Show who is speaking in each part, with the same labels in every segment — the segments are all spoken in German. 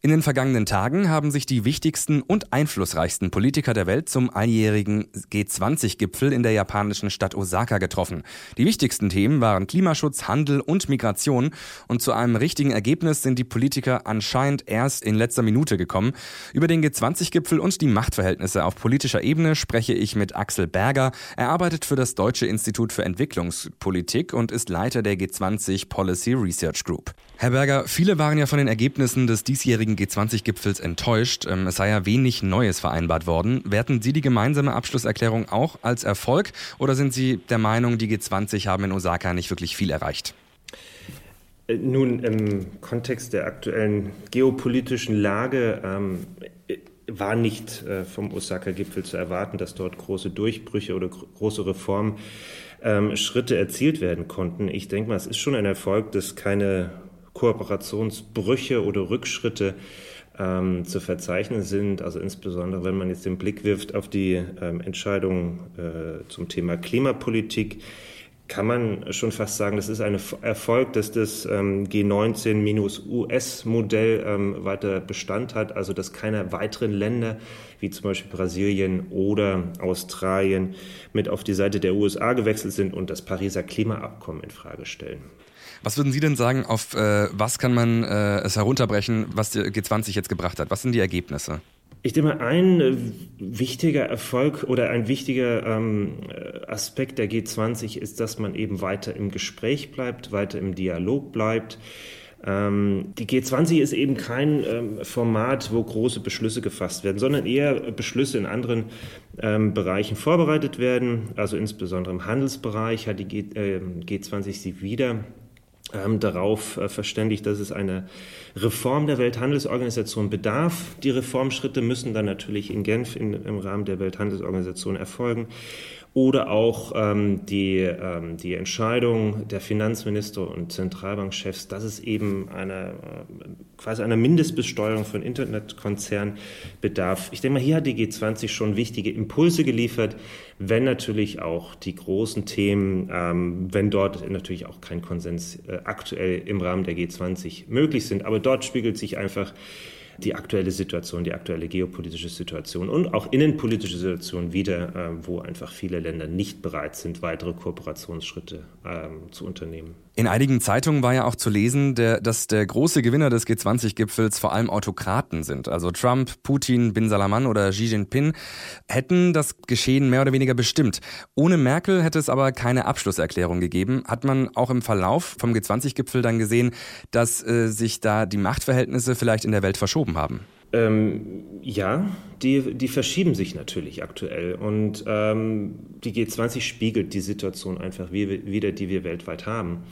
Speaker 1: In den vergangenen Tagen haben sich die wichtigsten und einflussreichsten Politiker der Welt zum alljährigen G20-Gipfel in der japanischen Stadt Osaka getroffen. Die wichtigsten Themen waren Klimaschutz, Handel und Migration. Und zu einem richtigen Ergebnis sind die Politiker anscheinend erst in letzter Minute gekommen. Über den G20-Gipfel und die Machtverhältnisse auf politischer Ebene spreche ich mit Axel Berger. Er arbeitet für das Deutsche Institut für Entwicklungspolitik und ist Leiter der G20 Policy Research Group. Herr Berger, viele waren ja von den Ergebnissen des diesjährigen G20-Gipfels enttäuscht. Ähm, es sei ja wenig Neues vereinbart worden. Werten Sie die gemeinsame Abschlusserklärung auch als Erfolg oder sind Sie der Meinung, die G20 haben in Osaka nicht wirklich viel erreicht?
Speaker 2: Äh, nun, im Kontext der aktuellen geopolitischen Lage ähm, war nicht äh, vom Osaka-Gipfel zu erwarten, dass dort große Durchbrüche oder große Reformschritte ähm, erzielt werden konnten. Ich denke mal, es ist schon ein Erfolg, dass keine Kooperationsbrüche oder Rückschritte ähm, zu verzeichnen sind. Also insbesondere, wenn man jetzt den Blick wirft auf die ähm, Entscheidung äh, zum Thema Klimapolitik, kann man schon fast sagen, das ist ein Erfolg, dass das ähm, G19-US-Modell ähm, weiter Bestand hat, also dass keine weiteren Länder wie zum Beispiel Brasilien oder Australien mit auf die Seite der USA gewechselt sind und das Pariser Klimaabkommen in Frage stellen.
Speaker 1: Was würden Sie denn sagen, auf äh, was kann man äh, es herunterbrechen, was die G20 jetzt gebracht hat? Was sind die Ergebnisse?
Speaker 2: Ich denke mal, ein äh, wichtiger Erfolg oder ein wichtiger ähm, Aspekt der G20 ist, dass man eben weiter im Gespräch bleibt, weiter im Dialog bleibt. Ähm, die G20 ist eben kein ähm, Format, wo große Beschlüsse gefasst werden, sondern eher Beschlüsse in anderen ähm, Bereichen vorbereitet werden. Also insbesondere im Handelsbereich hat die G, äh, G20 sie wieder ähm, darauf äh, verständigt, dass es eine Reform der Welthandelsorganisation bedarf. Die Reformschritte müssen dann natürlich in Genf in, im Rahmen der Welthandelsorganisation erfolgen oder auch ähm, die, ähm, die Entscheidung der Finanzminister und Zentralbankchefs, dass es eben eine, äh, quasi einer Mindestbesteuerung von Internetkonzernen bedarf. Ich denke mal, hier hat die G20 schon wichtige Impulse geliefert, wenn natürlich auch die großen Themen, ähm, wenn dort natürlich auch kein Konsens äh, aktuell im Rahmen der G20 möglich sind, aber dort spiegelt sich einfach die aktuelle Situation, die aktuelle geopolitische Situation und auch innenpolitische Situation wieder, äh, wo einfach viele Länder nicht bereit sind, weitere Kooperationsschritte ähm, zu unternehmen.
Speaker 1: In einigen Zeitungen war ja auch zu lesen, der, dass der große Gewinner des G20-Gipfels vor allem Autokraten sind. Also Trump, Putin, Bin Salaman oder Xi Jinping hätten das Geschehen mehr oder weniger bestimmt. Ohne Merkel hätte es aber keine Abschlusserklärung gegeben. Hat man auch im Verlauf vom G20-Gipfel dann gesehen, dass äh, sich da die Machtverhältnisse vielleicht in der Welt verschoben haben?
Speaker 2: Ähm, ja, die, die verschieben sich natürlich aktuell. Und ähm, die G20 spiegelt die Situation einfach wieder, die wir weltweit haben.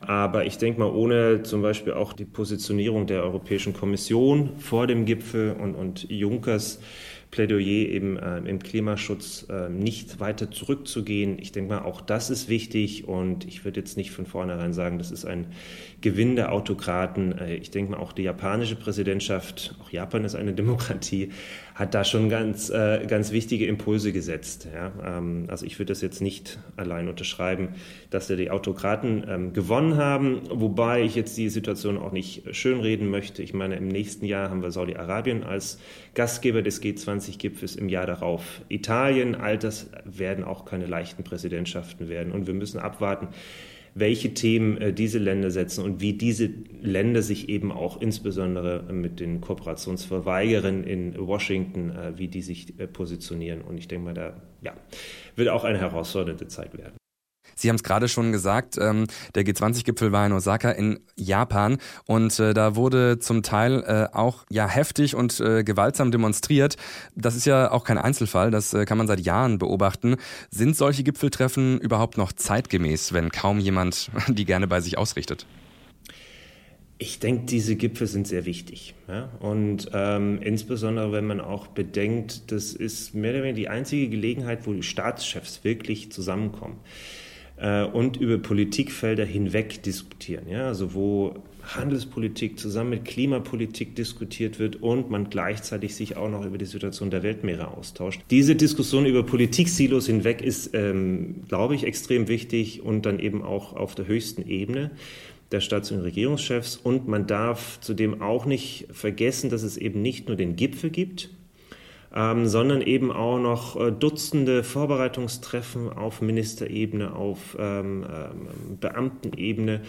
Speaker 2: Aber ich denke mal, ohne zum Beispiel auch die Positionierung der Europäischen Kommission vor dem Gipfel und, und Junckers Plädoyer eben äh, im Klimaschutz äh, nicht weiter zurückzugehen. Ich denke mal, auch das ist wichtig und ich würde jetzt nicht von vornherein sagen, das ist ein Gewinn der Autokraten. Äh, ich denke mal, auch die japanische Präsidentschaft, auch Japan ist eine Demokratie, hat da schon ganz, äh, ganz wichtige Impulse gesetzt. Ja? Ähm, also ich würde das jetzt nicht allein unterschreiben, dass da die Autokraten ähm, gewonnen haben, wobei ich jetzt die Situation auch nicht schönreden möchte. Ich meine, im nächsten Jahr haben wir Saudi-Arabien als Gastgeber des G20-Gipfels, im Jahr darauf Italien. All das werden auch keine leichten Präsidentschaften werden und wir müssen abwarten, welche Themen äh, diese Länder setzen und wie diese Länder sich eben auch insbesondere mit den Kooperationsverweigerern in Washington, äh, wie die sich äh, positionieren. Und ich denke mal, da ja, wird auch eine herausfordernde Zeit werden.
Speaker 1: Sie haben es gerade schon gesagt, ähm, der G20-Gipfel war in Osaka in Japan und äh, da wurde zum Teil äh, auch ja heftig und äh, gewaltsam demonstriert. Das ist ja auch kein Einzelfall, das äh, kann man seit Jahren beobachten. Sind solche Gipfeltreffen überhaupt noch zeitgemäß, wenn kaum jemand die gerne bei sich ausrichtet?
Speaker 2: Ich denke, diese Gipfel sind sehr wichtig. Ja? Und ähm, insbesondere, wenn man auch bedenkt, das ist mehr oder weniger die einzige Gelegenheit, wo die Staatschefs wirklich zusammenkommen äh, und über Politikfelder hinweg diskutieren. Ja? Also wo Handelspolitik zusammen mit Klimapolitik diskutiert wird und man gleichzeitig sich auch noch über die Situation der Weltmeere austauscht. Diese Diskussion über Politiksilos hinweg ist, ähm, glaube ich, extrem wichtig und dann eben auch auf der höchsten Ebene. der Staats- und Regierungschefs. Und man darf zudem auch nicht vergessen, dass es eben nicht nur den Gipfel gibt, ähm, sondern eben auch noch äh, Dutzende Vorbereitungstreffen auf Ministerebene, auf ähm, ähm, Beamtenebene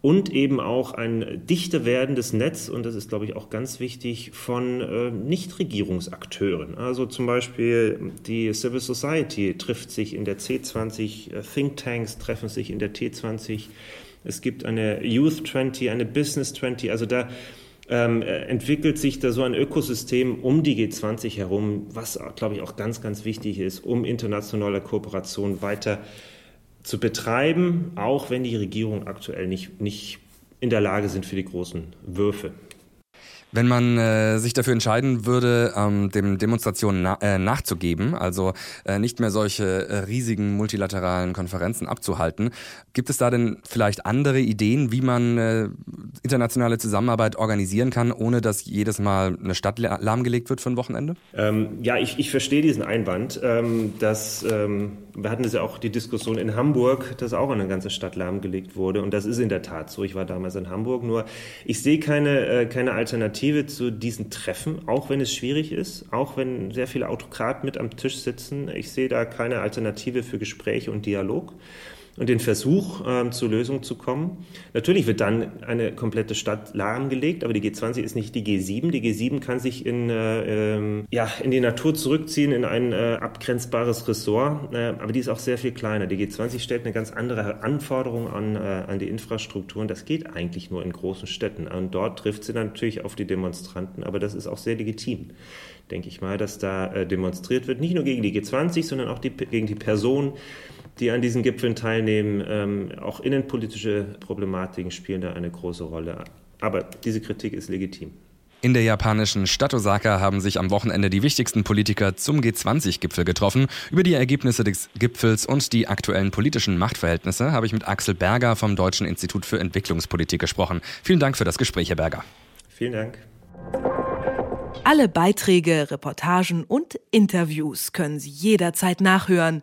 Speaker 2: und eben auch ein dichter werdendes Netz, und das ist, glaube ich, auch ganz wichtig, von äh, Nichtregierungsakteuren. Also zum Beispiel die Civil Society trifft sich in der C20, äh, Thinktanks treffen sich in der T20, es gibt eine Youth 20, eine Business 20, also da ähm, entwickelt sich da so ein Ökosystem um die G20 herum, was, glaube ich, auch ganz, ganz wichtig ist, um internationale Kooperation weiter zu betreiben, auch wenn die Regierungen aktuell nicht, nicht in der Lage sind für die großen Würfe.
Speaker 1: Wenn man äh, sich dafür entscheiden würde, ähm, dem Demonstrationen na äh, nachzugeben, also äh, nicht mehr solche äh, riesigen multilateralen Konferenzen abzuhalten, gibt es da denn vielleicht andere Ideen, wie man äh, internationale Zusammenarbeit organisieren kann, ohne dass jedes Mal eine Stadt lahmgelegt wird für ein Wochenende?
Speaker 2: Ähm, ja, ich, ich verstehe diesen Einwand. Ähm, dass, ähm, wir hatten das ja auch die Diskussion in Hamburg, dass auch eine ganze Stadt lahmgelegt wurde. Und das ist in der Tat so. Ich war damals in Hamburg. Nur ich sehe keine, äh, keine Alternative zu diesen Treffen, auch wenn es schwierig ist, auch wenn sehr viele Autokraten mit am Tisch sitzen. Ich sehe da keine Alternative für Gespräch und Dialog und den Versuch, ähm, zur Lösung zu kommen. Natürlich wird dann eine komplette Stadt lahmgelegt, aber die G20 ist nicht die G7. Die G7 kann sich in, äh, ähm, ja, in die Natur zurückziehen, in ein äh, abgrenzbares Ressort, äh, aber die ist auch sehr viel kleiner. Die G20 stellt eine ganz andere Anforderung an, äh, an die Infrastruktur und das geht eigentlich nur in großen Städten. Und dort trifft sie natürlich auf die Demonstranten, aber das ist auch sehr legitim denke ich mal, dass da äh, demonstriert wird, nicht nur gegen die G20, sondern auch die, gegen die Personen, die an diesen Gipfeln teilnehmen. Ähm, auch innenpolitische Problematiken spielen da eine große Rolle. Aber diese Kritik ist legitim.
Speaker 1: In der japanischen Stadt Osaka haben sich am Wochenende die wichtigsten Politiker zum G20-Gipfel getroffen. Über die Ergebnisse des Gipfels und die aktuellen politischen Machtverhältnisse habe ich mit Axel Berger vom Deutschen Institut für Entwicklungspolitik gesprochen. Vielen Dank für das Gespräch, Herr Berger.
Speaker 2: Vielen Dank.
Speaker 3: Alle Beiträge, Reportagen und Interviews können Sie jederzeit nachhören